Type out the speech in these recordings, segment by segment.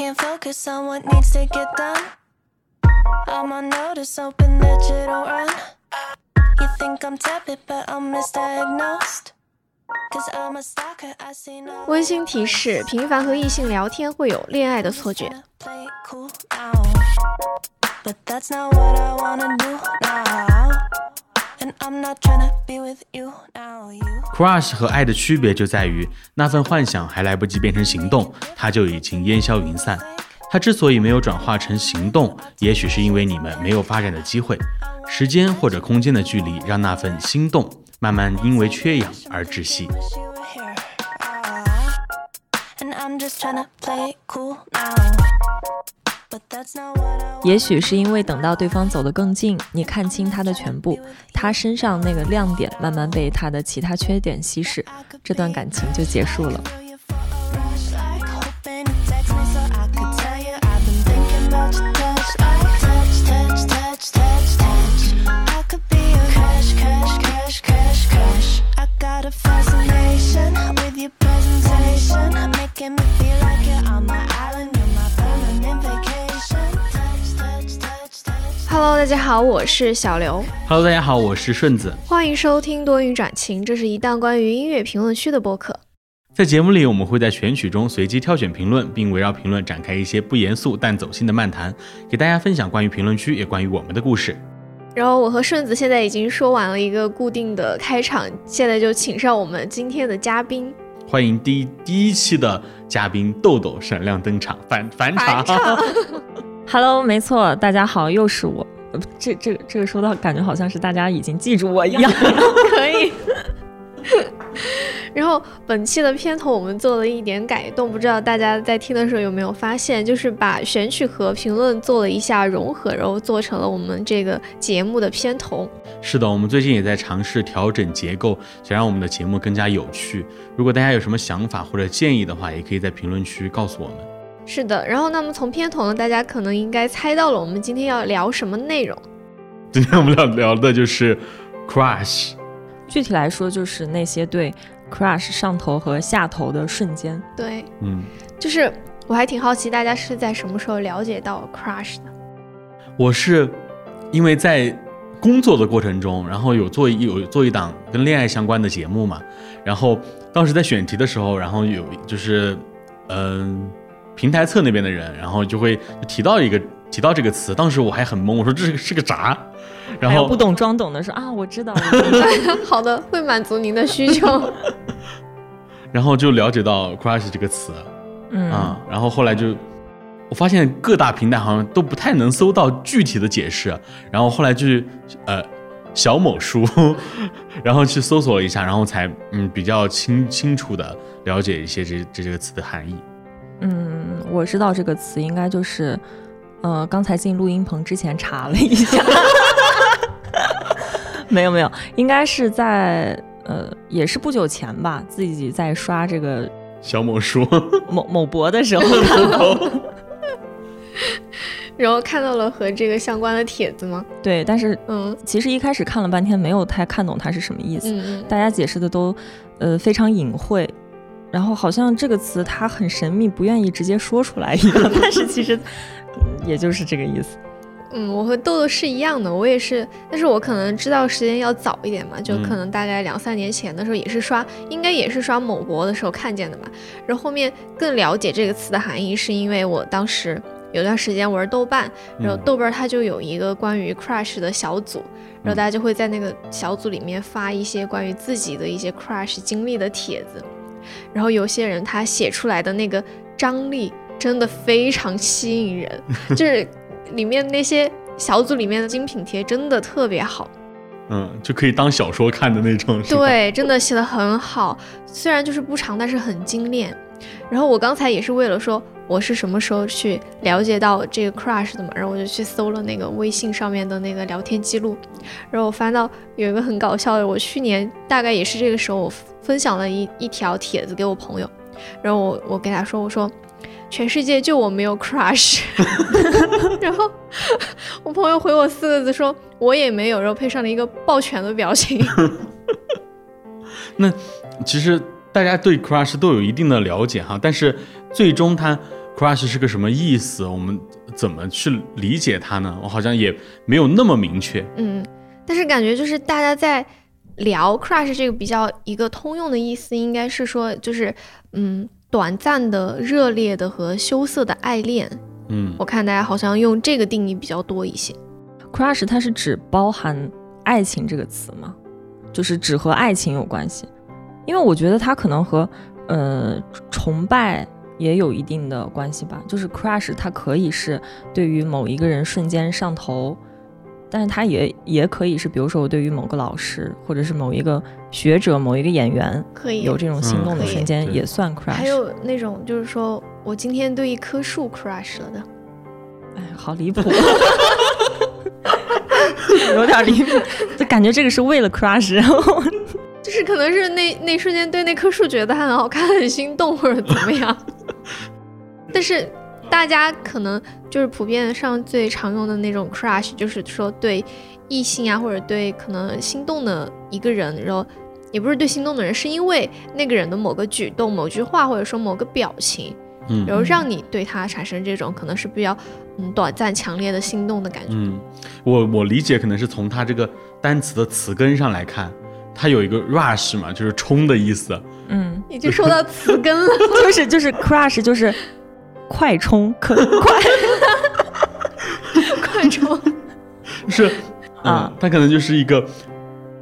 can't focus on what needs to get done. I'm on notice, hoping that you don't run. You think I'm tepid, but I'm misdiagnosed. Cause I'm a stalker, I see no 温馨提示：频繁和异性聊天会有恋爱的错觉。play it cool now. But that's not what I wanna do now. Crush 和爱的区别就在于，那份幻想还来不及变成行动，它就已经烟消云散。它之所以没有转化成行动，也许是因为你们没有发展的机会，时间或者空间的距离让那份心动慢慢因为缺氧而窒息。Wish you were here. Ah. And I'm just tryna play it cool now. But that's not what I want. 也许是因为等到对方走得更近，你看清他的全部，他身上那个亮点慢慢被他的其他缺点稀释，这段感情就结束了。Feel you for a rush, like hoping you text me so I could tell you i been thinking 'bout your touch, like touch, touch, touch, touch, touch. I could be your crush, crush, crush, crush, crush. I got a fascination with your presentation, making me feel like you're on my island, Hello，大家好，我是小刘，Hello，大家好，我是顺子。欢迎收听多云转晴，这是一档关于音乐评论区的播客。在节目里，我们会在选曲中随机挑选评论，并围绕评论展开一些不严肃但走心的漫谈，给大家分享关于评论区也关于我们的故事。然后我和顺子现在已经说完了一个固定的开场，现在就请上我们今天的嘉宾。欢迎第一第一期的嘉宾豆豆闪亮登场，返返场。Hello，没错，大家好，又是我。呃这这这个说到感觉好像是大家已经记住我一样。可以。然后本期的片头我们做了一点改动，不知道大家在听的时候有没有发现，就是把选曲和评论做了一下融合，然后做成了我们这个节目的片头。是的，我们最近也在尝试调整结构，想让我们的节目更加有趣。如果大家有什么想法或者建议的话，也可以在评论区告诉我们。是的，然后那么从片头呢，大家可能应该猜到了我们今天要聊什么内容。今天我们要聊的就是 crush。具体来说，就是那些对 crush 上头和下头的瞬间。对，嗯，就是我还挺好奇，大家是在什么时候了解到 crush 的？我是因为在工作的过程中，然后有做一有做一档跟恋爱相关的节目嘛，然后当时在选题的时候，然后有就是嗯、平台侧那边的人，然后就会提到一个提到这个词，当时我还很懵，我说这是个是个啥，然后不懂装懂的说啊，我知道，好的，会满足您的需求。然后就了解到 crush 这个词嗯，啊、然后后来就。我发现各大平台好像都不太能搜到具体的解释，然后后来就是呃小某书，然后去搜索了一下，然后才嗯比较清清楚的了解一些这这这个词的含义。嗯，我知道这个词应该就是，呃，刚才进录音棚之前查了一下，没有没有，应该是在呃，也是不久前吧，自己在刷这个小某书，某某博的时候看到，然后看到了和这个相关的帖子吗？对，但是嗯其实一开始看了半天，没有太看懂它是什么意思，大家解释的都呃非常隐晦。然后好像这个词它很神秘，不愿意直接说出来一样，但是其实、嗯也就是这个意思。嗯，我和豆豆是一样的，我也是，但是我可能知道时间要早一点嘛，就嗯可能大概两三年前的时候，也是刷，应该也是刷某博的时候看见的吧。然后后面更了解这个词的含义，是因为我当时有段时间玩豆瓣，然后嗯豆瓣它就有一个关于 crush 的小组，然后大家就会在那个小组里面发一些关于自己的一些 crush 经历的帖子，然后有些人他写出来的那个张力真的非常吸引人，就是里面那些小组里面的精品贴真的特别好，嗯，就可以当小说看的那种。对，真的写的很好，虽然就是不长，但是很精炼。然后我刚才也是为了说我是什么时候去了解到这个 crush 的嘛，然后我就去搜了那个微信上面的那个聊天记录，然后我翻到有一个很搞笑的，我去年大概也是这个时候，我分享了一一条帖子给我朋友，然后我我给他说，我说全世界就我没有 crush，然后我朋友回我四个字说我也没有，然后配上了一个抱拳的表情。那其实大家对 crush 都有一定的了解哈，但是最终他 crush 是个什么意思，我们怎么去理解它呢？我好像也没有那么明确。嗯，但是感觉就是大家在聊 crush 这个比较一个通用的意思，应该是说就是嗯短暂的、热烈的和羞涩的爱恋。嗯我看大家好像用这个定义比较多一些。crush 它是指包含爱情这个词吗？就是只和爱情有关系？因为我觉得它可能和呃崇拜也有一定的关系吧。就是 crush 它可以是对于某一个人瞬间上头，但是它也也可以是，比如说我对于某个老师，或者是某一个学者、某一个演员可以有这种心动的瞬间，也算 crush。还有那种就是说我今天对一棵树 crush 了的，哎，好离谱，有点离谱，就感觉这个是为了 crush，然后就是可能是那那瞬间对那棵树觉得它很好看，很心动或者怎么样。但是大家可能就是普遍上最常用的那种 crush，就是说对异性啊，或者对可能心动的一个人，然后也不是对心动的人，是因为那个人的某个举动、某句话，或者说某个表情，嗯然后让你对他产生这种可能是比较嗯短暂、强烈的心动的感觉。嗯，我我理解可能是从他这个单词的词根上来看，它有一个 rush 嘛，就是冲的意思。嗯，已经说到词根了，就是就是 crush 就是快冲，可快，快冲！是啊嗯，它可能就是一个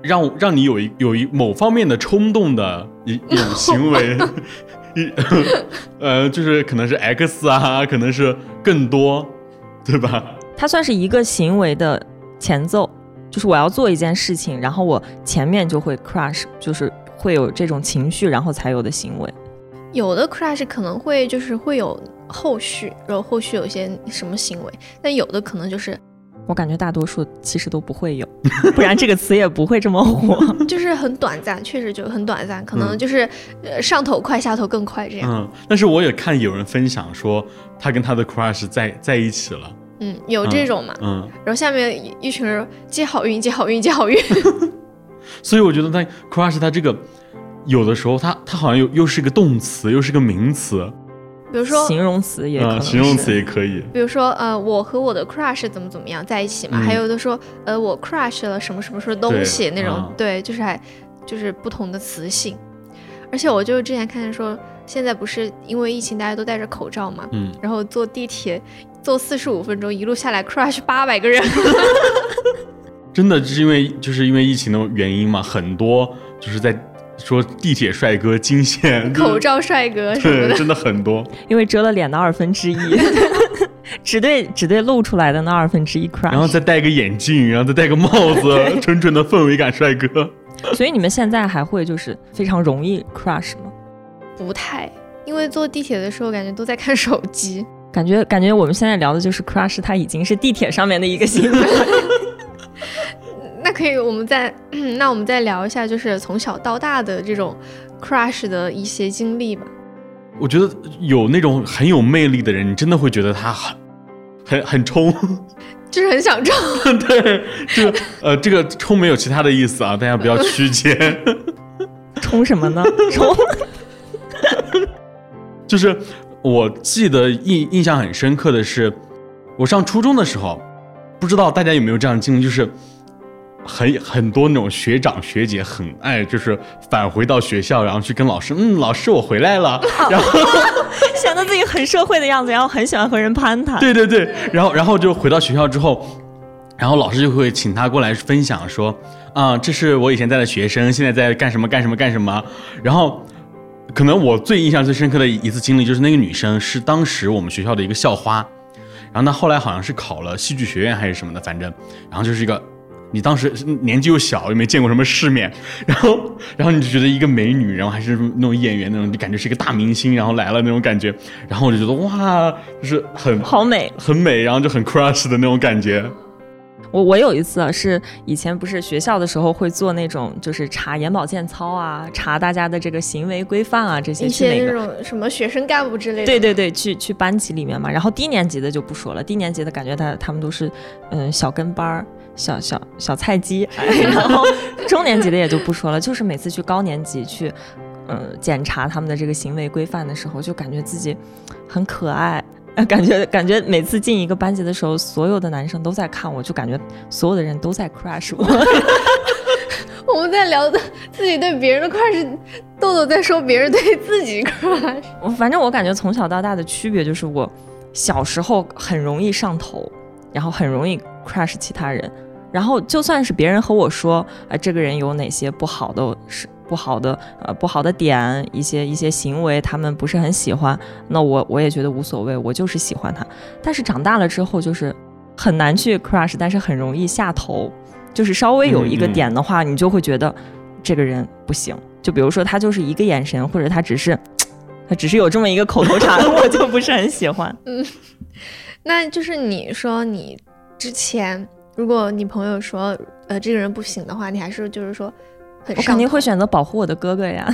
让让你有一有一某方面的冲动的一一种行为，一 呃，就是可能是 X 啊，可能是更多，对吧？它算是一个行为的前奏，就是我要做一件事情，然后我前面就会 crush，就是会有这种情绪，然后才有的行为。有的 crush 可能会就是会有后续，然后后续有一些什么行为，但有的可能就是我感觉大多数其实都不会有，不然这个词也不会这么火。就是很短暂，确实就很短暂，可能嗯就是、呃上头快，下头更快这样。嗯，但是我也看有人分享说，他跟他的 crush 在在一起了。嗯，有这种嘛。嗯，然后下面一一群人接好运，接好运，接好运。所以我觉得他 crush 他这个有的时候他他好像又又是个动词，又是个名词，比如说，形容词也可啊、形容词也可以。比如说，呃，我和我的 crush 怎么怎么样在一起嘛，嗯还有的说，呃，我 crush 了什么什么什么东西那种，嗯对，就是还就是不同的词性。而且我就之前看见说，现在不是因为疫情大家都戴着口罩嘛，嗯，然后坐地铁坐四十五分钟，一路下来 crush 八百个人，真的就是因为就是因为疫情的原因嘛，很多就是在说地铁帅哥惊现口，罩帅哥什么对，的。真的很多。因为遮了脸的二分之一，只对只对露出来的那二分之一 crush。然后再戴个眼镜，然后再戴个帽子，纯纯的氛围感帅哥。所以你们现在还会就是非常容易 crush 吗？不太，因为坐地铁的时候感觉都在看手机。感觉感觉我们现在聊的就是 crush，它已经是地铁上面的一个新闻。那可以，我们再 那我们再聊一下，就是从小到大的这种 crush 的一些经历吧。我觉得有那种很有魅力的人，你真的会觉得他很很很冲。就是很想冲，对，这个呃，这个冲没有其他的意思啊，大家不要曲解。冲什么呢？冲 就是我记得印印象很深刻的是，我上初中的时候，不知道大家有没有这样的经历，就是很很多那种学长学姐很爱就是返回到学校，然后去跟老师，嗯，老师我回来了，然后显得自己很社会的样子，然后很喜欢和人攀谈。对对对，然后然后就回到学校之后，然后老师就会请他过来分享说，啊、这是我以前在的学生，现在在干什么干什么干什么。然后，可能我最印象最深刻的一次经历就是那个女生是当时我们学校的一个校花，然后她后来好像是考了戏剧学院还是什么的，反正，然后就是一个。你当时年纪又小，又没见过什么世面，然后，然后你就觉得一个美女，然后还是那种演员那种，就感觉是一个大明星，然后来了那种感觉，然后我就觉得哇，就是很好美。很美，然后就很 crush 的那种感觉。我我有一次啊，是以前不是学校的时候会做那种，就是查眼保健操啊，查大家的这个行为规范啊这些一。些那种什么学生干部之类的。对对对，去去班级里面嘛，然后低年级的就不说了，低年级的感觉他他们都是嗯小跟班儿、小小小菜鸡，哎 然后中年级的也就不说了，就是每次去高年级去，嗯检查他们的这个行为规范的时候，就感觉自己很可爱。呃感觉感觉每次进一个班级的时候，所有的男生都在看我，就感觉所有的人都在 crush 我。我们在聊的自己对别人的 crush，豆豆在说别人对自己 crush。我反正我感觉从小到大的区别就是，我小时候很容易上头，然后很容易 crush 其他人，然后就算是别人和我说，啊、这个人有哪些不好的是不好的呃不好的点，一些一些行为他们不是很喜欢，那我我也觉得无所谓，我就是喜欢他。但是长大了之后，就是很难去 crush，但是很容易下头，就是稍微有一个点的话，你就会觉得这个人不行。就比如说他就是一个眼神，或者他只是他只是有这么一个口头禅，我就不是很喜欢。嗯那就是你说你之前，如果你朋友说呃这个人不行的话，你还是就是说很我肯定会选择保护我的哥哥呀。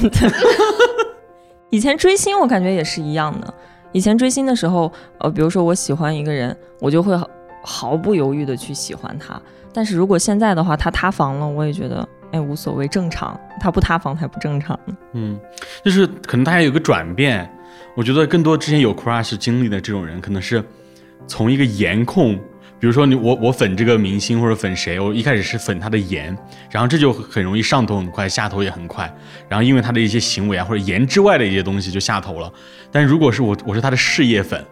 以前追星，我感觉也是一样的。以前追星的时候，呃，比如说我喜欢一个人，我就会毫毫不犹豫的去喜欢他。但是如果现在的话，他塌房了，我也觉得哎无所谓，正常。他不塌房才不正常呢。嗯，就是可能大家有个转变，我觉得更多之前有 crush 经历的这种人，可能是从一个颜控，比如说你我我粉这个明星或者粉谁，我一开始是粉他的颜，然后这就很容易上头很快，下头也很快，然后因为他的一些行为啊或者颜之外的一些东西就下头了。但如果是我我是他的事业粉，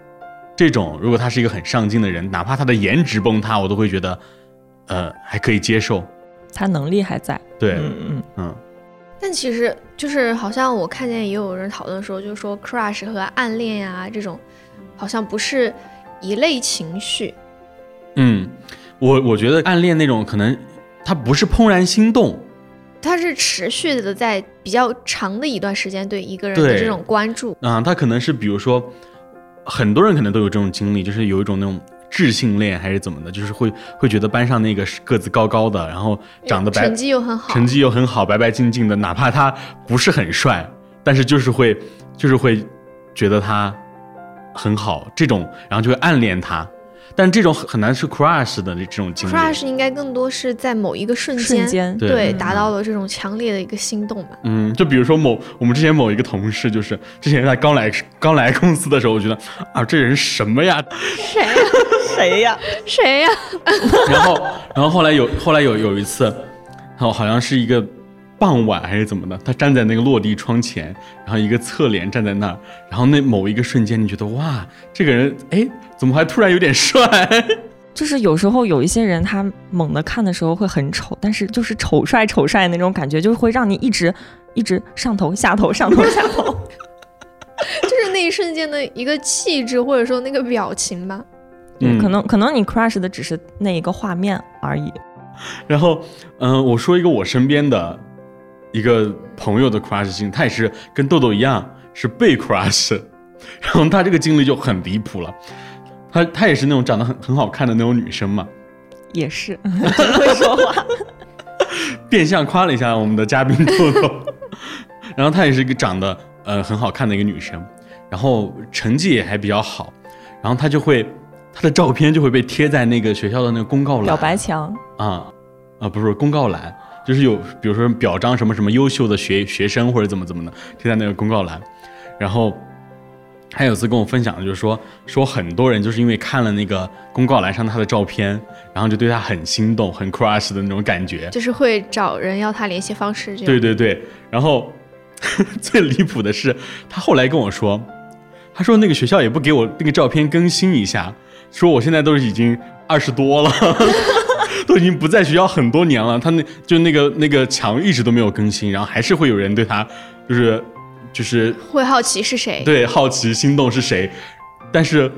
这种如果他是一个很上进的人，哪怕他的颜值崩塌，我都会觉得呃还可以接受。他能力还在。对，嗯嗯，嗯但其实就是好像我看见也有人讨论说，就是说 crush 和暗恋呀、这种，好像不是一类情绪。嗯，我我觉得暗恋那种可能他不是怦然心动，他是持续的在比较长的一段时间对一个人的这种关注，啊、他可能是比如说，很多人可能都有这种经历，就是有一种那种智性恋还是怎么的，就是会会觉得班上那个个子高高的，然后长得白成绩又很好，成绩又很好，白白净净的，哪怕他不是很帅，但是就是会就是会觉得他很好，这种然后就会暗恋他，但这种很很难是 crush 的这种经历。crush 应该更多是在某一个瞬间，瞬间对对嗯达到了这种强烈的一个心动吧。嗯，就比如说某我们之前某一个同事，就是之前他刚来刚来公司的时候，我觉得啊这人什么呀？谁呀、谁呀？谁呀、然后然后后来有后来有有一次，然后好像是一个傍晚还是怎么的，他站在那个落地窗前，然后一个侧脸站在那儿，然后那某一个瞬间，你觉得哇，这个人哎怎么还突然有点帅？就是有时候有一些人，他猛的看的时候会很丑，但是就是丑帅丑帅那种感觉，就是会让你一直一直上头下头上头下头。就是那一瞬间的一个气质，或者说那个表情吧。嗯可能可能你 crush 的只是那一个画面而已。然后，嗯、我说一个我身边的一个朋友的 crush 经历，他也是跟豆豆一样是被 crush，然后他这个经历就很离谱了。她她也是那种长得很很好看的那种女生嘛，也是，真会说话。变相夸了一下我们的嘉宾豆豆。然后她也是一个长得呃很好看的一个女生，然后成绩也还比较好，然后她就会她的照片就会被贴在那个学校的那个公告栏表白墙，啊啊，不是公告栏，就是有比如说表彰什么什么优秀的学学生或者怎么怎么的贴在那个公告栏，然后还有次跟我分享的就是说说很多人就是因为看了那个公告栏上他的照片，然后就对他很心动、很 crush 的那种感觉。就是会找人要他联系方式这样。对对对，然后最离谱的是，他后来跟我说，他说那个学校也不给我那个照片更新一下，说我现在都已经二十多了，都已经不在学校很多年了，他那就那个那个墙一直都没有更新，然后还是会有人对他就是就是会好奇是谁。对好奇心动是谁，但是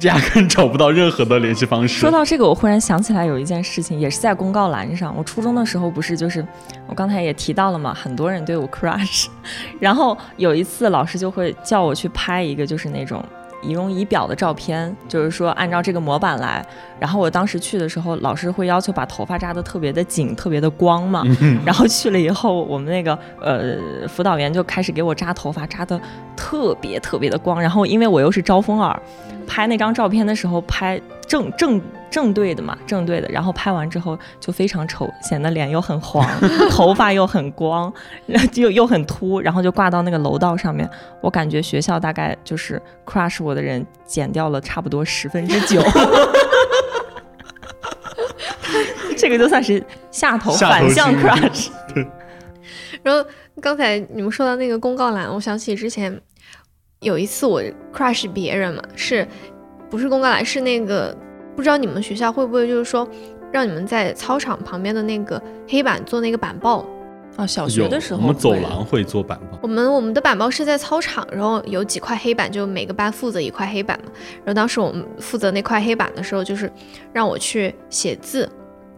压根找不到任何的联系方式。说到这个，我忽然想起来有一件事情，也是在公告栏上。我初中的时候不是就是，我刚才也提到了嘛，很多人对我 crush，然后有一次老师就会叫我去拍一个就是那种仪容仪表的照片，就是说按照这个模板来。然后我当时去的时候，老师会要求把头发扎得特别的紧，特别的光嘛。然后去了以后，我们那个呃辅导员就开始给我扎头发，扎得特别特别的光。然后因为我又是招风耳，拍那张照片的时候拍正正正对的嘛，正对的。然后拍完之后就非常丑，显得脸又很黄，头发又很光，然后又又很秃，然后就挂到那个楼道上面。我感觉学校大概就是 crush 我的人减掉了差不多十分之九。这个就算是下头反向 crush。然后刚才你们说到那个公告栏，我想起之前有一次我 crush 别人嘛，是不是公告栏？是那个不知道你们学校会不会就是说让你们在操场旁边的那个黑板做那个板报？哦，小学的时候我们走廊会做板报，我们我们的板报是在操场，然后有几块黑板，就每个班负责一块黑板嘛。然后当时我们负责那块黑板的时候，就是让我去写字，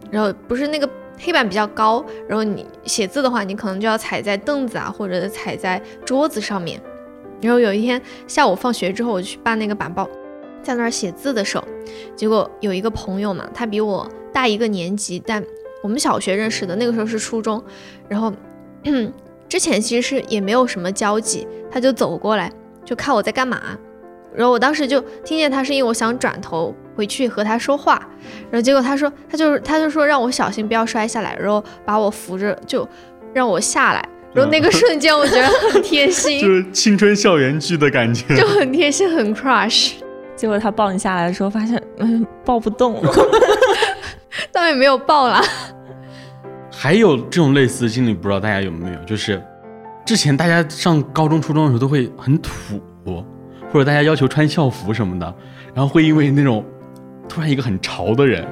然后不是那个黑板比较高，然后你写字的话，你可能就要踩在凳子啊，或者踩在桌子上面。然后有一天下午放学之后，我去办那个板报，在那儿写字的时候，结果有一个朋友嘛，他比我大一个年级，但我们小学认识的，那个时候是初中，然后 之前其实是也没有什么交集，他就走过来就看我在干嘛，然后我当时就听见他声音，我想转头回去和他说话，然后结果他说他就是他就说让我小心不要摔下来，然后把我扶着就让我下来，然后那个瞬间我觉得很贴心，就是青春校园剧的感觉。就很贴心，很 crush，结果他抱你下来的时候，发现嗯抱不动。倒也没有抱啦。还有这种类似的经历，不知道大家有没有？就是之前大家上高中、初中的时候都会很土，或者大家要求穿校服什么的，然后会因为那种突然一个很潮的人，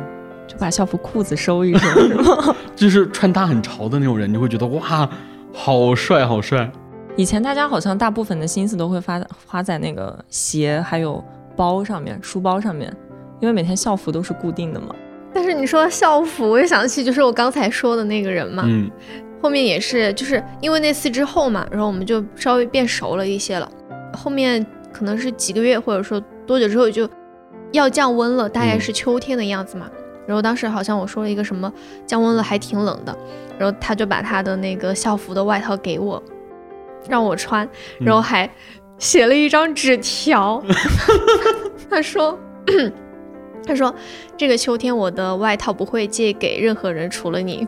就把校服裤子收一收，是吗？就是穿搭很潮的那种人，你会觉得哇，好帅，好帅。以前大家好像大部分的心思都会发花在那个鞋还有包上面、书包上面，因为每天校服都是固定的嘛。但是你说校服，我又想起就是我刚才说的那个人嘛，嗯，后面也是就是因为那次之后嘛，然后我们就稍微变熟了一些了。后面可能是几个月或者说多久之后就要降温了，大概是秋天的样子嘛。然后当时好像我说了一个什么降温了还挺冷的，然后他就把他的那个校服的外套给我，让我穿，然后还写了一张纸条，他说。他说：“这个秋天我的外套不会借给任何人，除了你。”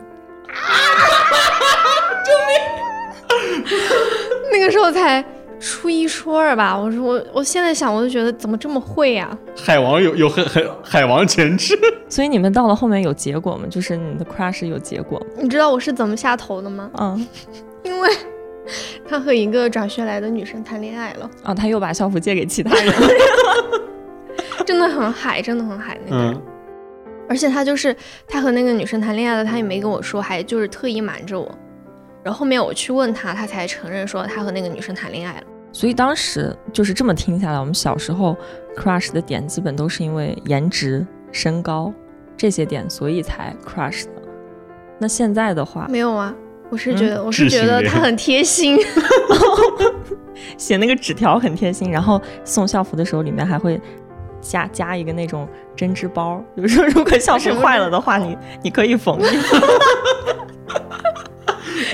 救命！那个时候才初一初二吧，我说我我现在想我就觉得怎么这么会呀、海王有有很很海王潜质，所以你们到了后面有结果吗？就是你的 crush 有结果吗？你知道我是怎么下头的吗？嗯，因为 他和一个转学来的女生谈恋爱了，啊，他又把校服借给其他人了。真的很海，真的很海那个人。嗯，而且他就是他和那个女生谈恋爱了，他也没跟我说，还就是特意瞒着我。然后后面我去问他，他才承认说他和那个女生谈恋爱了。所以当时就是这么听下来，我们小时候 crush 的点基本都是因为颜值、身高这些点，所以才 crush 的。那现在的话，没有啊，我是觉得、我是觉得他很贴心。写那个纸条很贴心，然后送校服的时候里面还会加加一个那种针织包，比如说如果校服 坏了的话，你你可以缝。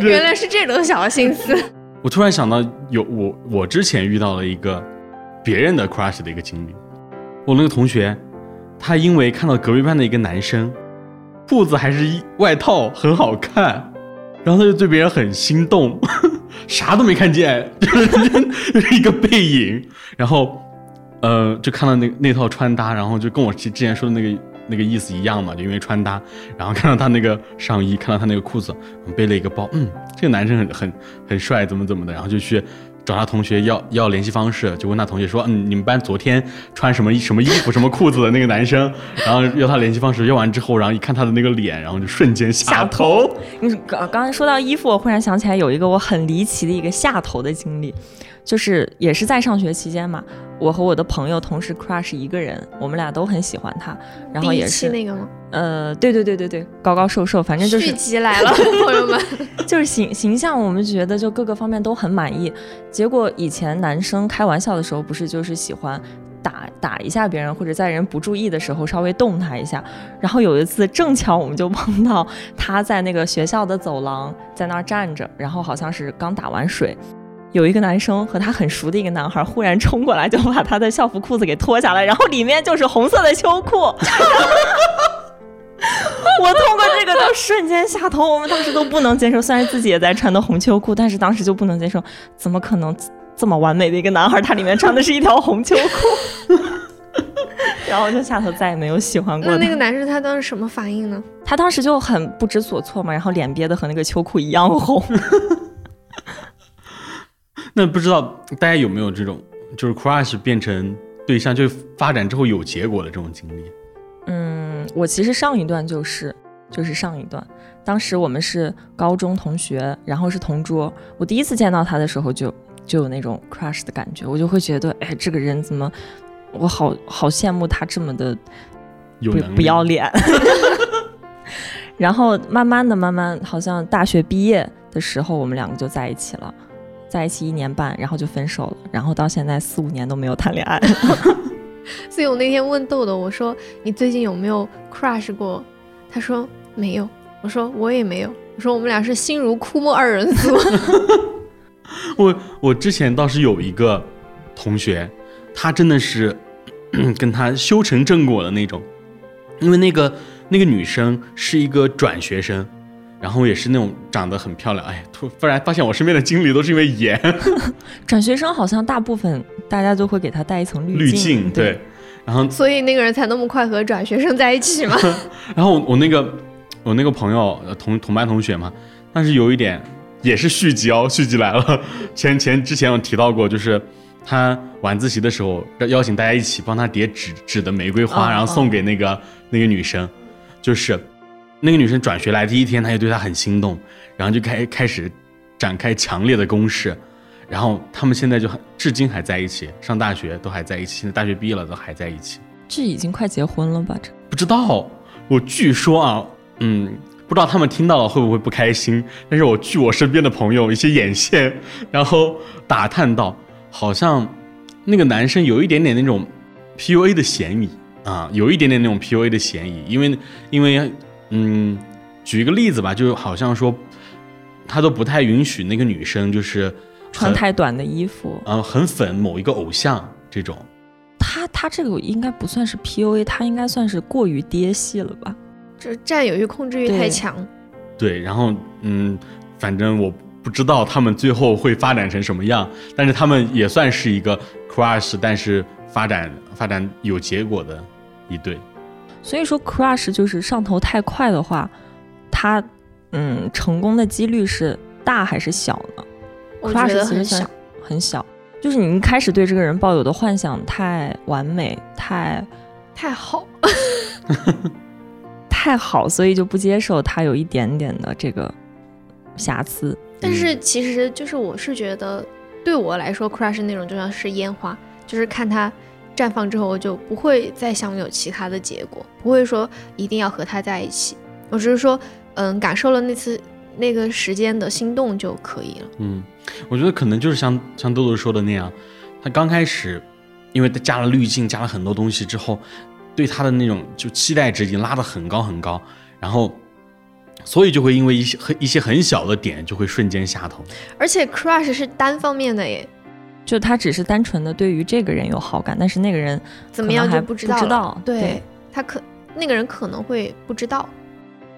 原来是这种小心思。我突然想到有我我之前遇到了一个别人的 crush 的一个经历，我那个同学，他因为看到隔壁班的一个男生裤子还是一外套很好看，然后他就对别人很心动，啥都没看见，就 是一个背影，然后呃就看到那那套穿搭，然后就跟我之之前说的那个那个意思一样嘛，就因为穿搭，然后看到他那个上衣，看到他那个裤子，背了一个包，嗯，这个男生很很很帅，怎么怎么的，然后就去找他同学要要联系方式，就问他同学说，嗯，你们班昨天穿什么衣什么衣服什么裤子的那个男生，然后要他联系方式，要完之后，然后一看他的那个脸，然后就瞬间下头，你刚刚才说到衣服，我忽然想起来有一个我很离奇的一个下头的经历，就是也是在上学期间嘛，我和我的朋友同时 crush 一个人，我们俩都很喜欢他，然后也是那个吗？呃，对对对对对，高高瘦瘦，反正就是续集来了，朋友们。就是形形象，我们觉得就各个方面都很满意。结果以前男生开玩笑的时候，不是就是喜欢打打一下别人，或者在人不注意的时候稍微动他一下。然后有一次正巧我们就碰到他在那个学校的走廊在那儿站着，然后好像是刚打完水。有一个男生和他很熟的一个男孩忽然冲过来，就把他的校服裤子给脱下来，然后里面就是红色的秋裤。我通过这个就瞬间下头，我们当时都不能接受。虽然自己也在穿的红秋裤，但是当时就不能接受，怎么可能这么完美的一个男孩，他里面穿的是一条红秋裤？然后就下头再也没有喜欢过。那那个男生他当时什么反应呢？他当时就很不知所措嘛，然后脸憋得和那个秋裤一样红。那不知道大家有没有这种，就是 crush 变成对象，就发展之后有结果的这种经历？嗯，我其实上一段就是就是上一段，当时我们是高中同学，然后是同桌。我第一次见到他的时候就就有那种 crush 的感觉，我就会觉得，哎，这个人怎么，我好好羡慕他这么的不有能力不要脸。然后慢慢的，慢慢好像大学毕业的时候，我们两个就在一起了，在一起一年半，然后就分手了，然后到现在四五年都没有谈恋爱。所以我那天问豆豆，我说你最近有没有 crush 过？他说没有。我说我也没有。我说我们俩是心如枯木二人组。我我之前倒是有一个同学，他真的是 跟他修成正果的那种，因为那个那个女生是一个转学生，然后也是那种长得很漂亮。哎，突突然发现我身边的经历都是因为颜 转学生好像大部分大家都会给他带一层滤镜，滤镜，对。然后所以那个人才那么快和转学生在一起嘛。然后我我那个我那个朋友呃同同班同学嘛，但是有一点也是续集哦，续集来了。前前之前有提到过，就是他晚自习的时候邀邀请大家一起帮他叠纸纸的玫瑰花，哦然后送给那个那个女生，就是那个女生转学来第一天，他就对她很心动，然后就开开始展开强烈的攻势。然后他们现在就很至今还在一起，上大学都还在一起，现在大学毕业了都还在一起。这已经快结婚了吧？这不知道，我据说啊，嗯，不知道他们听到了会不会不开心。但是我据我身边的朋友一些眼线，然后打探到，好像那个男生有一点点那种 PUA 的嫌疑啊，有一点点那种 PUA 的嫌疑，因为因为嗯，举一个例子吧，就好像说他都不太允许那个女生就是穿太短的衣服，嗯、很粉某一个偶像这种。他他这个应该不算是 PUA，他应该算是过于爹系了吧？就是占有欲、控制欲太强。对，然后嗯，反正我不知道他们最后会发展成什么样，但是他们也算是一个 crush，但是发展发展有结果的一对。所以说 crush 就是上头太快的话，他嗯成功的几率是大还是小呢我觉？crush 其实很小。很小，就是你一开始对这个人抱有的幻想太完美、太太好，太好，所以就不接受他有一点点的这个瑕疵。但是其实就是我是觉得，对我来说，crush 那种就像是烟花，就是看它绽放之后，我就不会再想有其他的结果，不会说一定要和他在一起。我只是说，嗯，感受了那次那个时间的心动就可以了。嗯，我觉得可能就是像像豆豆说的那样，他刚开始因为他加了滤镜，加了很多东西之后，对他的那种就期待值已经拉得很高很高，然后所以就会因为一些很一些很小的点就会瞬间下头。而且 crush 是单方面的耶，就他只是单纯的对于这个人有好感，但是那个人怎么样还就不知道了。不知道对对他可那个人可能会不知道。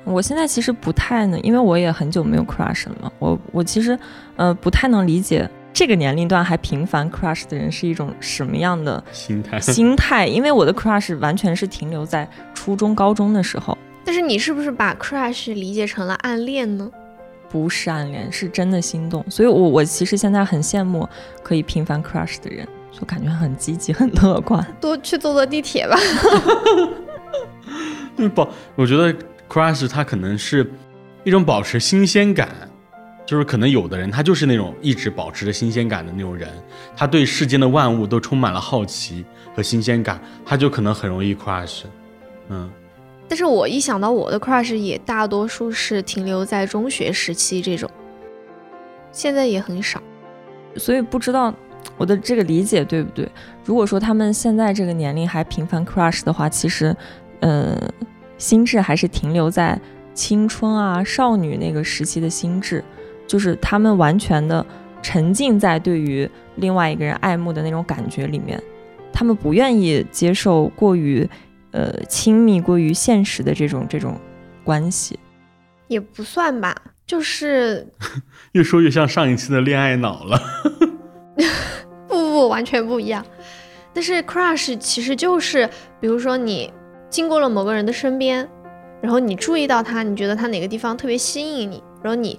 我现在其实不太能，因为我也很久没有 crush 了嘛。我我其实呃不太能理解这个年龄段还频繁 crush 的人是一种什么样的心态，心态，因为我的 crush 完全是停留在初中、高中的时候，但是你是不是把 crush 理解成了暗恋呢？不是暗恋，是真的心动。所以我我其实现在很羡慕可以频繁 crush 的人，就感觉很积极、很乐观。多去坐坐地铁吧。对保，我觉得 crush 它可能是一种保持新鲜感，就是可能有的人他就是那种一直保持着新鲜感的那种人，他对世间的万物都充满了好奇和新鲜感，他就可能很容易 crush。嗯，但是我一想到我的 crush 也大多数是停留在中学时期这种，现在也很少。所以不知道我的这个理解对不对。如果说他们现在这个年龄还频繁 crush 的话，其实，呃，心智还是停留在青春啊、少女那个时期的心智，就是他们完全的沉浸在对于另外一个人爱慕的那种感觉里面，他们不愿意接受过于呃亲密、过于现实的这种这种关系。也不算吧，就是 越说越像上一期的恋爱脑了。不不不，完全不一样。但是 crush 其实就是，比如说你经过了某个人的身边，然后你注意到他，你觉得他哪个地方特别吸引你，然后你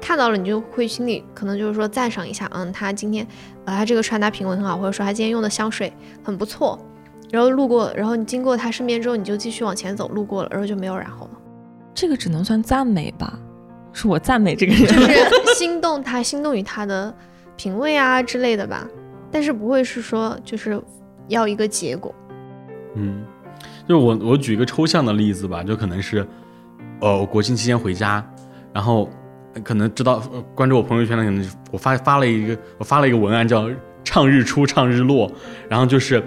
看到了，你就会心里可能就是说赞赏一下，嗯，他今天呃他这个穿搭品味很好，或者说他今天用的香水很不错。然后路过，然后你经过他身边之后，你就继续往前走，路过了，然后就没有然后了，这个只能算赞美吧，是我赞美这个人。就是心动他，心动于他的品味啊之类的吧，但是不会是说就是要一个结果。嗯，就我我举一个抽象的例子吧，就可能是，呃，我国庆期间回家，然后呃可能知道、呃关注我朋友圈的，可能我发发了一个我发了一个文案叫“唱日出，唱日落”，然后就是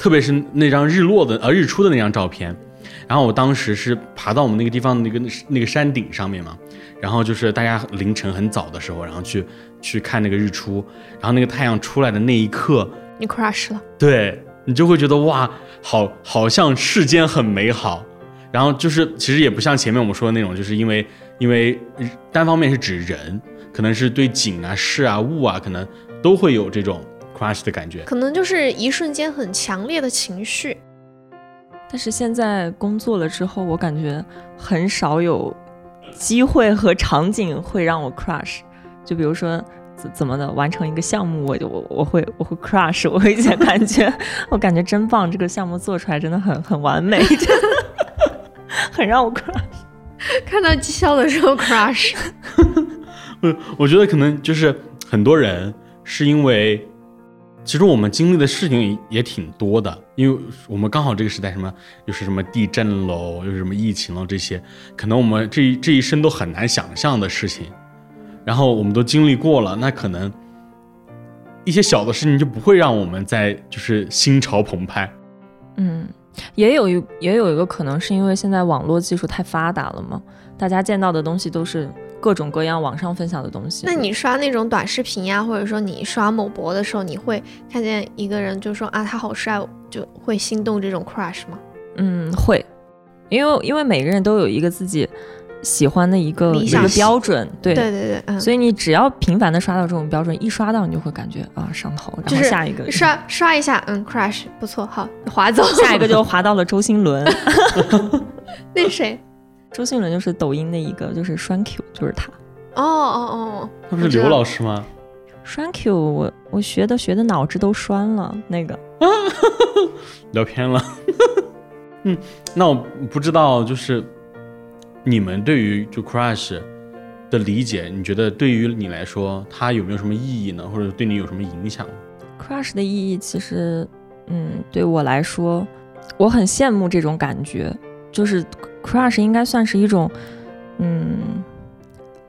特别是那张日落的呃日出的那张照片，然后我当时是爬到我们那个地方的那个那个山顶上面嘛，然后就是大家凌晨很早的时候，然后去去看那个日出，然后那个太阳出来的那一刻，你 crush 了，对你就会觉得哇，好，好像世间很美好。然后就是，其实也不像前面我们说的那种，就是因为因为单方面是指人，可能是对景啊、事啊、物啊，可能都会有这种 crush 的感觉。可能就是一瞬间很强烈的情绪。但是现在工作了之后，我感觉很少有机会和场景会让我 crush。就比如说怎怎么的完成一个项目，我就我我会我会 crush，我会感觉 我感觉真棒，这个项目做出来真的很很完美，真的很让我 crush。看到绩效的时候 crush，我，我觉得可能就是很多人是因为，其实我们经历的事情也挺多的，因为我们刚好这个时代什么又是什么地震喽，又是什么疫情喽，这些可能我们这一这一生都很难想象的事情，然后我们都经历过了，那可能一些小的事情就不会让我们在就是心潮澎湃。嗯，也有一也有一个可能是因为现在网络技术太发达了嘛，大家见到的东西都是各种各样网上分享的东西。那你刷那种短视频呀，或者说你刷某博的时候，你会看见一个人就说啊他好帅，就会心动这种 crush 吗？嗯会，因为因为每个人都有一个自己喜欢的一个一个理想型标准，对。对对对，嗯，所以你只要频繁的刷到这种标准，一刷到你就会感觉啊上头，然后下一个刷刷一下，嗯，crush 不错，好，划走。下一个就 划到了周星伦，那谁？周杰伦就是抖音的一个就是栓 Q，就是他。哦哦哦，他不是刘老师吗？栓 Q，我我学的学的脑子都栓了，那个 聊偏了。嗯，那我不知道，就是你们对于就 crush 的理解，你觉得对于你来说，它有没有什么意义呢？或者对你有什么影响？crush 的意义其实，嗯，对我来说，我很羡慕这种感觉，就是 crush 应该算是一种，嗯，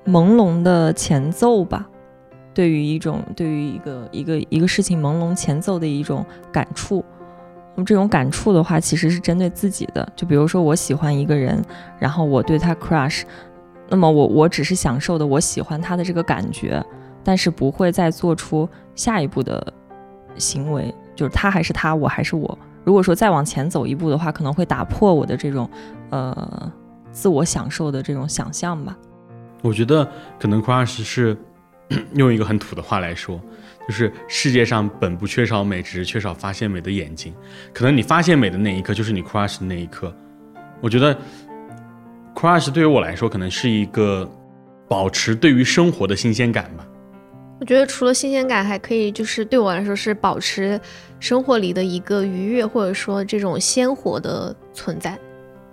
朦胧的前奏吧。对于一种对于一个一个一个事情朦胧前奏的一种感触，那么这种感触的话，其实是针对自己的。就比如说我喜欢一个人，然后我对他 crush，那么我我只是享受的我喜欢他的这个感觉，但是不会再做出下一步的行为，就是他还是他，我还是我。如果说再往前走一步的话，可能会打破我的这种呃自我享受的这种想象吧。我觉得可能 crush 是 用一个很土的话来说，就是世界上本不缺少美，只是缺少发现美的眼睛。可能你发现美的那一刻，就是你 crush 的那一刻。我觉得 crush 对于我来说，可能是一个保持对于生活的新鲜感吧。我觉得除了新鲜感，还可以就是对我来说是保持生活里的一个愉悦，或者说这种鲜活的存在。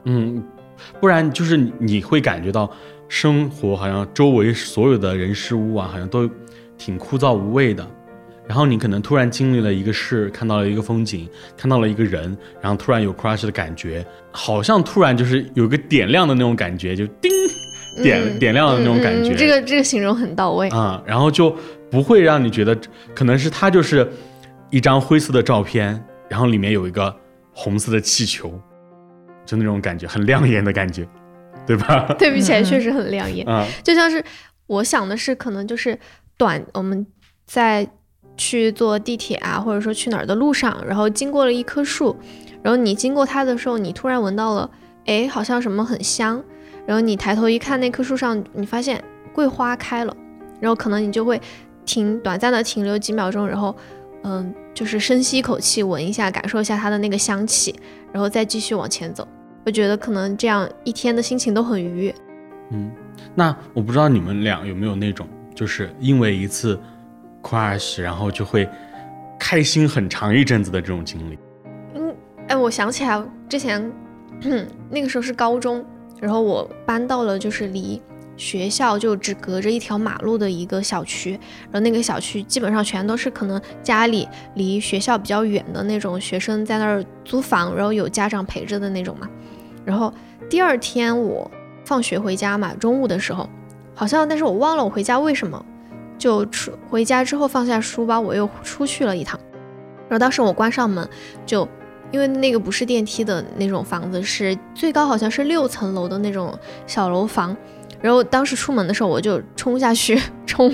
嗯，不然就是你你会感觉到生活好像周围所有的人事物啊，好像都挺枯燥无味的。然后你可能突然经历了一个事，看到了一个风景，看到了一个人，然后突然有 crush 的感觉，好像突然就是有个点亮的那种感觉，就叮点、嗯点亮的那种感觉。嗯嗯这个这个形容很到位。啊、然后就不会让你觉得可能是它就是一张灰色的照片，然后里面有一个红色的气球，就那种感觉，很亮眼的感觉，对吧？对比起来嗯嗯确实很亮眼，啊、就像是我想的是，可能就是短，我们在去坐地铁啊，或者说去哪儿的路上，然后经过了一棵树，然后你经过它的时候，你突然闻到了，哎，好像什么很香，然后你抬头一看，那棵树上你发现桂花开了，然后可能你就会停短暂的停留几秒钟，然后嗯，就是深吸一口气，闻一下，感受一下它的那个香气，然后再继续往前走。我觉得可能这样一天的心情都很愉悦。嗯，那我不知道你们俩有没有那种，就是因为一次 crush，然后就会开心很长一阵子的这种经历。嗯，哎，我想起来之前那个时候是高中，然后我搬到了就是离学校就只隔着一条马路的一个小区，然后那个小区基本上全都是可能家里离学校比较远的那种学生在那儿租房，然后有家长陪着的那种嘛。然后第二天我放学回家嘛，中午的时候，好像但是我忘了我回家为什么，就出回家之后放下书包，我又出去了一趟。然后当时我关上门，就因为那个不是电梯的那种房子，是最高好像是六层楼的那种小楼房。然后当时出门的时候，我就冲下去冲，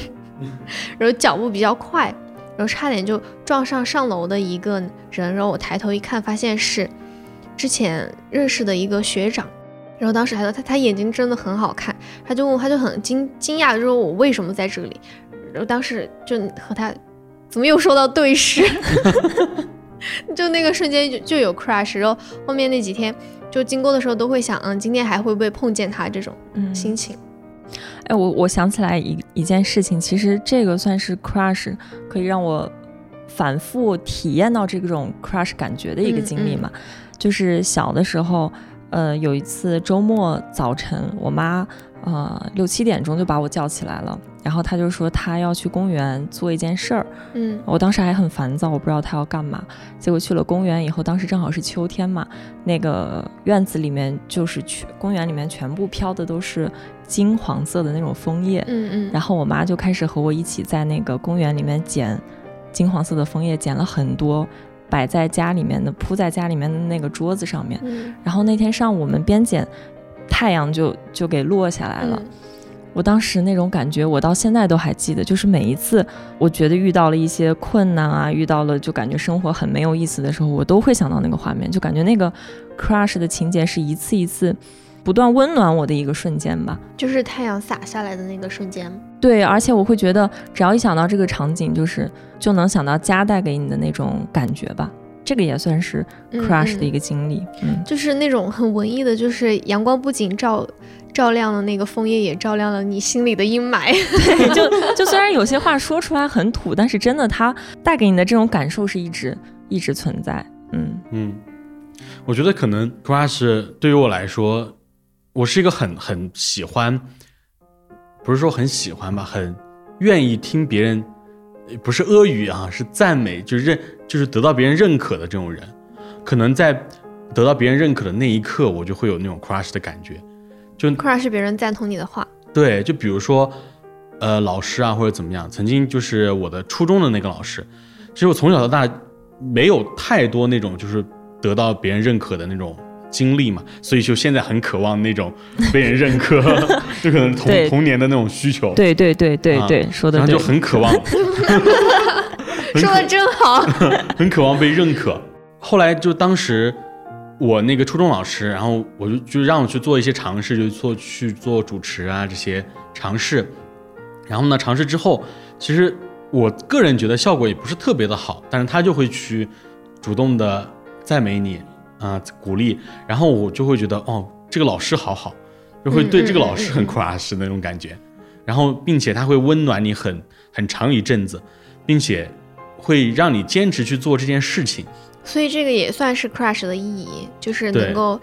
然后脚步比较快，然后差点就撞上上楼的一个人。然后我抬头一看，发现是之前认识的一个学长。然后当时还说他他眼睛真的很好看，他就问他就很惊惊讶的说我为什么在这里。然后当时就和他怎么又说到对视，就那个瞬间就就有 crush。然后后面那几天就经过的时候都会想，嗯，今天还会不会碰见他这种嗯心情。哎，我我想起来一一件事情，其实这个算是 crush，可以让我反复体验到这种 crush 感觉的一个经历嘛。就是小的时候，呃，有一次周末早晨，我妈呃六七点钟就把我叫起来了，然后她就说她要去公园做一件事儿。嗯我当时还很烦躁，我不知道她要干嘛。结果去了公园以后，当时正好是秋天嘛，那个院子里面就是全公园里面全部飘的都是金黄色的那种枫叶。嗯嗯，然后我妈就开始和我一起在那个公园里面捡金黄色的枫叶，捡了很多，摆在家里面的铺在家里面的那个桌子上面。嗯然后那天上午我们边捡，太阳就就给落下来了。嗯我当时那种感觉，我到现在都还记得，就是每一次我觉得遇到了一些困难啊，遇到了就感觉生活很没有意思的时候，我都会想到那个画面，就感觉那个 crush 的情节是一次一次不断温暖我的一个瞬间吧。就是太阳洒下来的那个瞬间。对，而且我会觉得，只要一想到这个场景，就是就能想到家带给你的那种感觉吧。这个也算是嗯 crush 嗯的一个经历。嗯，就是那种很文艺的，就是阳光不仅照照亮了那个枫叶，也照亮了你心里的阴霾。对，就就虽然有些话说出来很土，但是真的它带给你的这种感受是一直一直存在。嗯嗯，我觉得可能 crush 对于我来说，我是一个很很喜欢，不是说很喜欢吧，很愿意听别人，呃不是阿谀啊，是赞美，就是认，就是得到别人认可的这种人。可能在得到别人认可的那一刻，我就会有那种 crush 的感觉。就 crush 别人赞同你的话，对，就比如说，呃，老师啊，或者怎么样，曾经就是我的初中的那个老师，其实我从小到大没有太多那种就是得到别人认可的那种经历嘛，所以就现在很渴望那种 被人认可，就可能童童年的那种需求，对对对对啊对，说的对然后就。很渴望，很说的真好。很渴望被认可。后来就当时我那个初中老师，然后我就就让我去做一些尝试，就做去做主持啊这些尝试。然后呢，尝试之后，其实我个人觉得效果也不是特别的好，但是他就会去主动的赞美你啊、鼓励，然后我就会觉得哦，这个老师好好，就会对嗯这个老师很 crush 那种感觉。然后，并且他会温暖你很很长一阵子，并且会让你坚持去做这件事情。所以这个也算是 crush 的意义，就是能够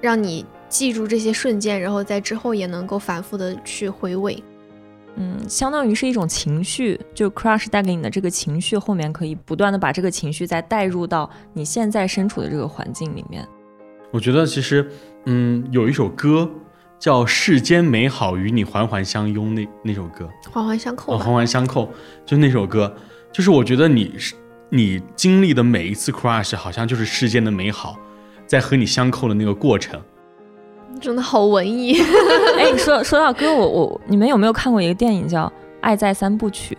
让你记住这些瞬间，然后在之后也能够反复的去回味。嗯，相当于是一种情绪，就 crush 带给你的这个情绪，后面可以不断的把这个情绪再带入到你现在身处的这个环境里面。我觉得其实，嗯，有一首歌叫《世间美好与你环环相拥》，那那首歌，环环相扣哦，环环相扣，就那首歌，就是我觉得你是你经历的每一次 crush，好像就是世间的美好，在和你相扣的那个过程。真的好文艺。哎，说说到歌，我我你们有没有看过一个电影叫《爱在三部曲》？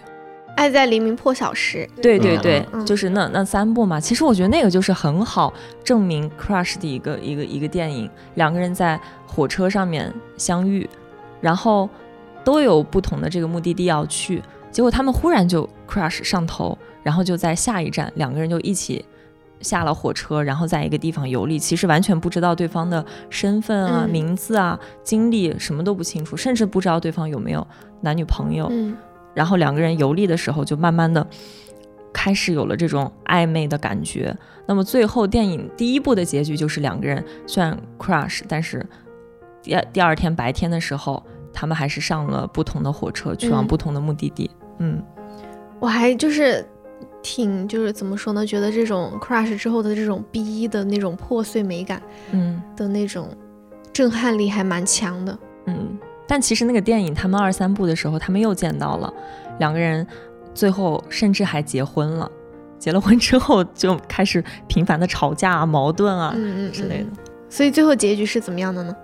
爱在黎明破晓时，嗯对对对，嗯就是那那三部嘛。其实我觉得那个就是很好证明 crush 的一个一个一个电影，两个人在火车上面相遇，然后都有不同的这个目的地要去，结果他们忽然就 crush 上头，然后就在下一站两个人就一起。下了火车，然后在一个地方游历，其实完全不知道对方的身份啊、嗯名字啊、经历，什么都不清楚，甚至不知道对方有没有男女朋友。嗯然后两个人游历的时候，就慢慢的开始有了这种暧昧的感觉。那么最后电影第一部的结局就是两个人虽然 crush，但是第二第二天白天的时候，他们还是上了不同的火车，去往嗯不同的目的地。嗯我还就是挺就是怎么说呢？觉得这种 crush 之后的这种 B 的那种破碎美感嗯的那种震撼力还蛮强的。嗯。但其实那个电影他们二三部的时候，他们又见到了两个人，最后甚至还结婚了。结了婚之后就开始频繁的吵架啊、矛盾啊、嗯嗯之类的。嗯所以最后结局是怎么样的呢？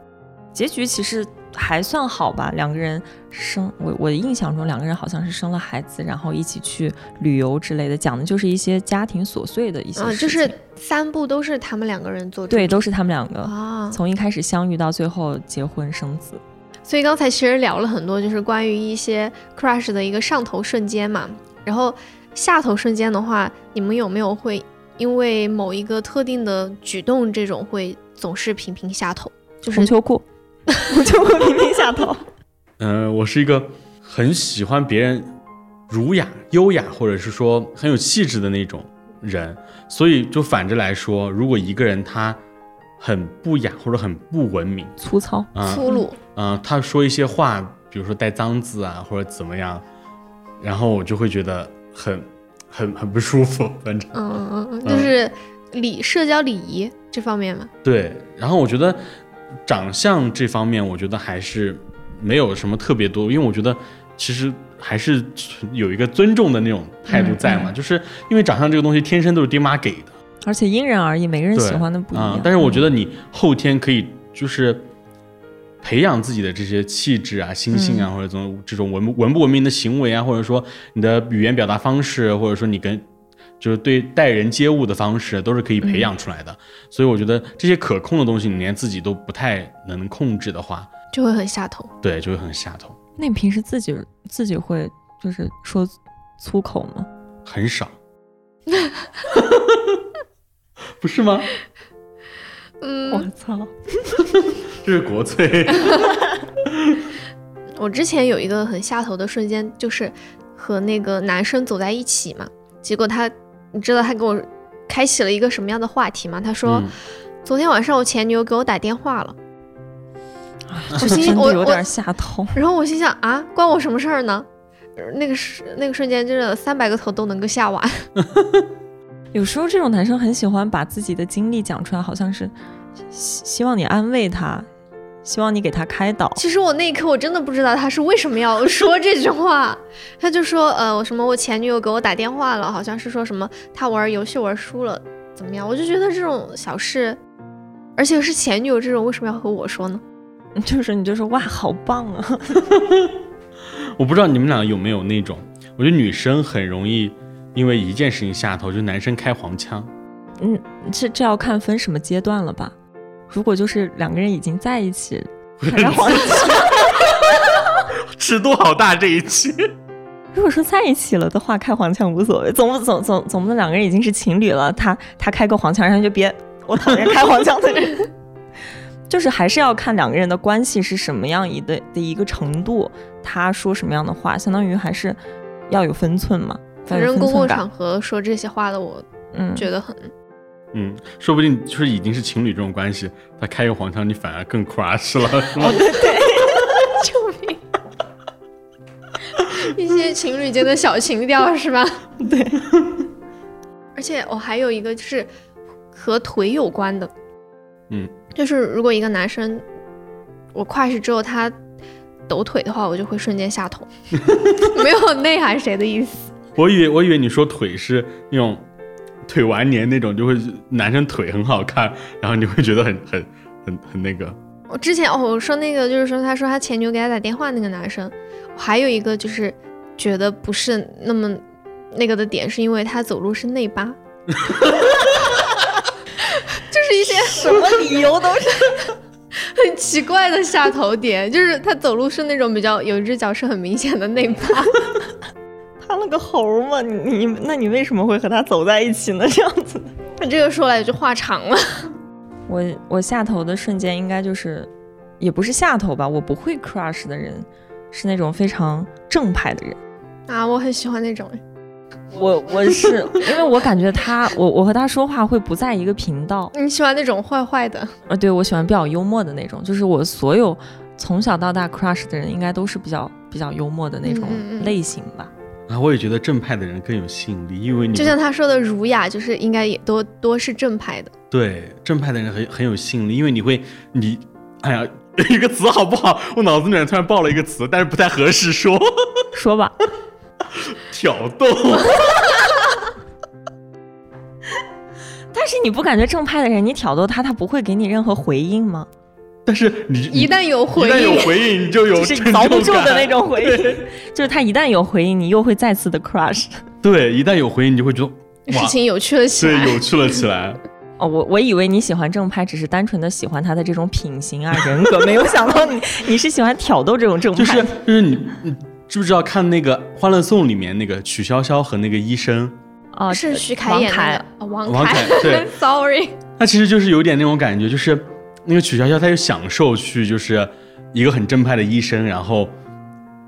结局其实还算好吧，两个人生我我的印象中两个人好像是生了孩子，然后一起去旅游之类的，讲的就是一些家庭琐碎的一些啊，事情。就是三部都是他们两个人做主对，都是他们两个、啊。从一开始相遇到最后结婚生子。所以刚才其实聊了很多，就是关于一些 crush 的一个上头瞬间嘛。然后下头瞬间的话，你们有没有会因为某一个特定的举动，这种会总是频频下头？就是红秋裤，红秋裤频频下头。嗯、我是一个很喜欢别人儒雅、优雅，或者是说很有气质的那种人，所以就反着来说，如果一个人他很不雅或者很不文明粗糙，啊，粗鲁，嗯、他说一些话，比如说带脏字啊，或者怎么样，然后我就会觉得很很很不舒服，反正嗯嗯嗯，就是礼社交礼仪这方面嘛。对。然后我觉得长相这方面，我觉得还是没有什么特别多，因为我觉得其实还是有一个尊重的那种态度在嘛，就是因为长相这个东西天生都是爹妈给的，而且因人而异，每个人喜欢的不一啊、样。但是我觉得，你后天可以就是培养自己的这些气质啊、心性啊，或者这种这种文文不文明的行为啊，或者说你的语言表达方式，或者说你跟就是对待人接物的方式，都是可以培养出来的。所以我觉得这些可控的东西，你连自己都不太能控制的话，就会很下头。对，就会很下头，那你平时自己自己会就是说粗口吗？很少。不是吗？嗯，我操！这是国粹。我之前有一个很下头的瞬间，就是和那个男生走在一起嘛，结果他，你知道他给我开启了一个什么样的话题吗？他说、嗯昨天晚上我前女友给我打电话了，我心我我有点下头。然后我心想啊，关我什么事儿呢？那个是那个瞬间，真的三百个头都能够下完。有时候这种男生很喜欢把自己的经历讲出来，好像是希希望你安慰他，希望你给他开导。其实我那一刻我真的不知道他是为什么要说这句话，他就说呃我什么我前女友给我打电话了，好像是说什么他玩游戏玩输了怎么样？我就觉得这种小事，而且是前女友这种，为什么要和我说呢？就是你就说哇，好棒啊！我不知道你们俩有没有那种，我觉得女生很容易因为一件事情下头，就男生开黄腔。嗯，这这要看分什么阶段了吧？如果就是两个人已经在一起，开黄腔。尺度好大这一期。如果说在一起了的话，开黄腔无所谓，总不总总总不能两个人已经是情侣了，他他开个黄腔，然后就别我讨厌开黄腔的人。就是还是要看两个人的关系是什么样一的的一个程度，他说什么样的话，相当于还是要有分寸嘛。反正公共场合说这些话的，我嗯，觉得很嗯，说不定就是已经是情侣这种关系，他开个黄腔，你反而更 crush 了，是吗？救命！一些情侣间的小情调是吧？对。而且我还有一个就是和腿有关的，嗯，就是如果一个男生我跨世之后他抖腿的话，我就会瞬间下头，没有内涵谁的意思。我以为我以为你说腿是那种腿完年那种，就会男生腿很好看，然后你会觉得很很很很那个。我之前哦，我说那个就是说，他说他前女友给他打电话那个男生，还有一个就是觉得不是那么那个的点，是因为他走路是内八，就是一些什么理由都是。很奇怪的下头点，就是他走路是那种比较有一只脚是很明显的内八。他那个猴嘛，你你那你为什么会和他走在一起呢？这样子，那这个说来就话长了。我我下头的瞬间应该就是，也不是下头吧，我不会 crush 的人是那种非常正派的人。啊，我很喜欢那种。我我是因为我感觉他，我我和他说话会不在一个频道。你喜欢那种坏坏的？啊，对我喜欢比较幽默的那种，就是我所有从小到大 crush 的人，应该都是比较比较幽默的那种类型吧。啊，我也觉得正派的人更有吸引力，因为你就像他说的儒雅，就是应该也多多是正派的。对正派的人很很有吸引力，因为你会你，哎呀，一个词好不好？我脑子里面突然爆了一个词，但是不太合适说，说吧，挑逗。但是你不感觉正派的人，你挑逗他，他不会给你任何回应吗？但是你一旦有回应一旦有应，回应，你就有就是成遭不住的那种回应，就是他一旦有回应，你又会再次的 crush。对，一旦有回应，你就会觉得，事情有趣了起来。对有趣了起来。哦，我我以为你喜欢正派，只是单纯的喜欢他的这种品行啊、人格，没有想到你 你是喜欢挑逗这种正派。就是就是你你知不知道看那个《欢乐颂》里面那个曲筱绡和那个医生，啊，是徐凯演王凯王王凯对，sorry，他其实就是有点那种感觉，就是那个曲筱绡，她就享受去就是一个很正派的医生，然后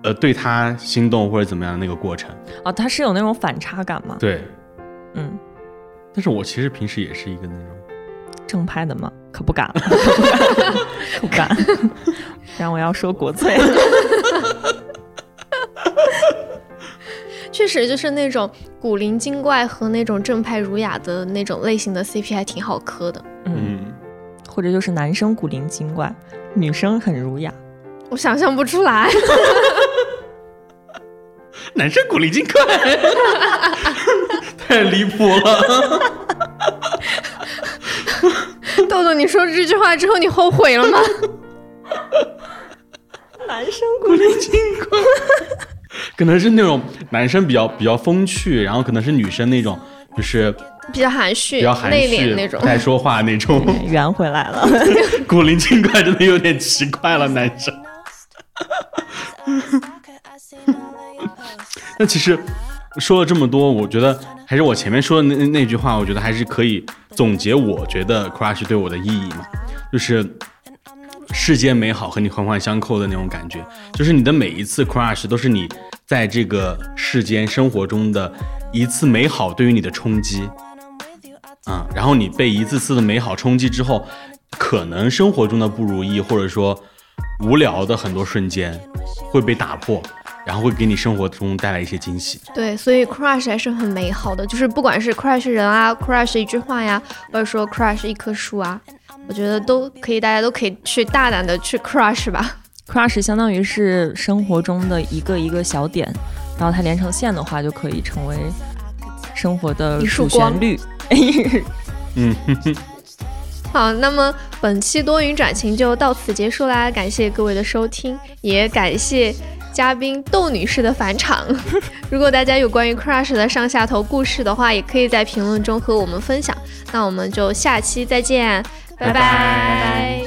呃对他心动或者怎么样的那个过程。啊，他是有那种反差感嘛？对，嗯，但是我其实平时也是一个那种，正派的嘛，可不敢，可不敢，然后我要说国粹。确实就是那种古灵精怪和那种正派儒雅的那种类型的 CP 还挺好磕的。嗯，嗯，或者就是男生古灵精怪，女生很儒雅。我想象不出来，男生古灵精怪，太离谱了。豆豆，你说这句话之后你后悔了吗？男生古灵精怪。可能是那种男生比较比较风趣，然后可能是女生那种就是比较含蓄、比较含内蓄、敛那种不。太说话那种。圆回来了。古灵精怪真的有点奇怪了，男生。那其实说了这么多，我觉得还是我前面说的那那句话，我觉得还是可以总结，我觉得 crush 对我的意义嘛，就是世间美好和你环环相扣的那种感觉，就是你的每一次 crush 都是你在这个世间生活中的一次美好对于你的冲击。啊、然后你被一次次的美好冲击之后，可能生活中的不如意或者说无聊的很多瞬间会被打破，然后会给你生活中带来一些惊喜。对，所以 crush 还是很美好的，就是不管是 crush 人啊，crush 一句话呀，或者说 crush 一棵树啊，我觉得都可以，大家都可以去大胆的去 crush 吧。crush 相当于是生活中的一个一个小点，然后它连成线的话，就可以成为生活的一束主旋律。嗯，哼 哼好，那么本期多云转晴就到此结束啦，感谢各位的收听，也感谢嘉宾窦女士的返场。如果大家有关于 crush 的上下头故事的话，也可以在评论中和我们分享。那我们就下期再见，拜拜拜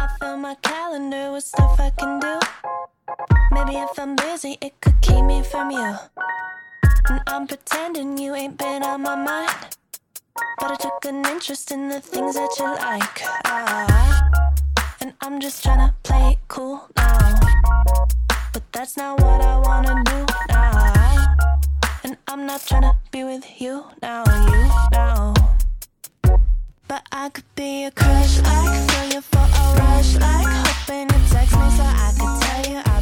I fill my calendar with stuff I can do. Maybe if I'm busy, it could keep me from you. And I'm pretending you ain't been on my mind. But I took an interest in the things that you like. Uh, and I'm just trying to play it cool now. But that's not what I wanna do now. And I'm not trying to be with you now, you now. But I could be a crush like, feel you for a rush like, hoping you text me so I could tell you I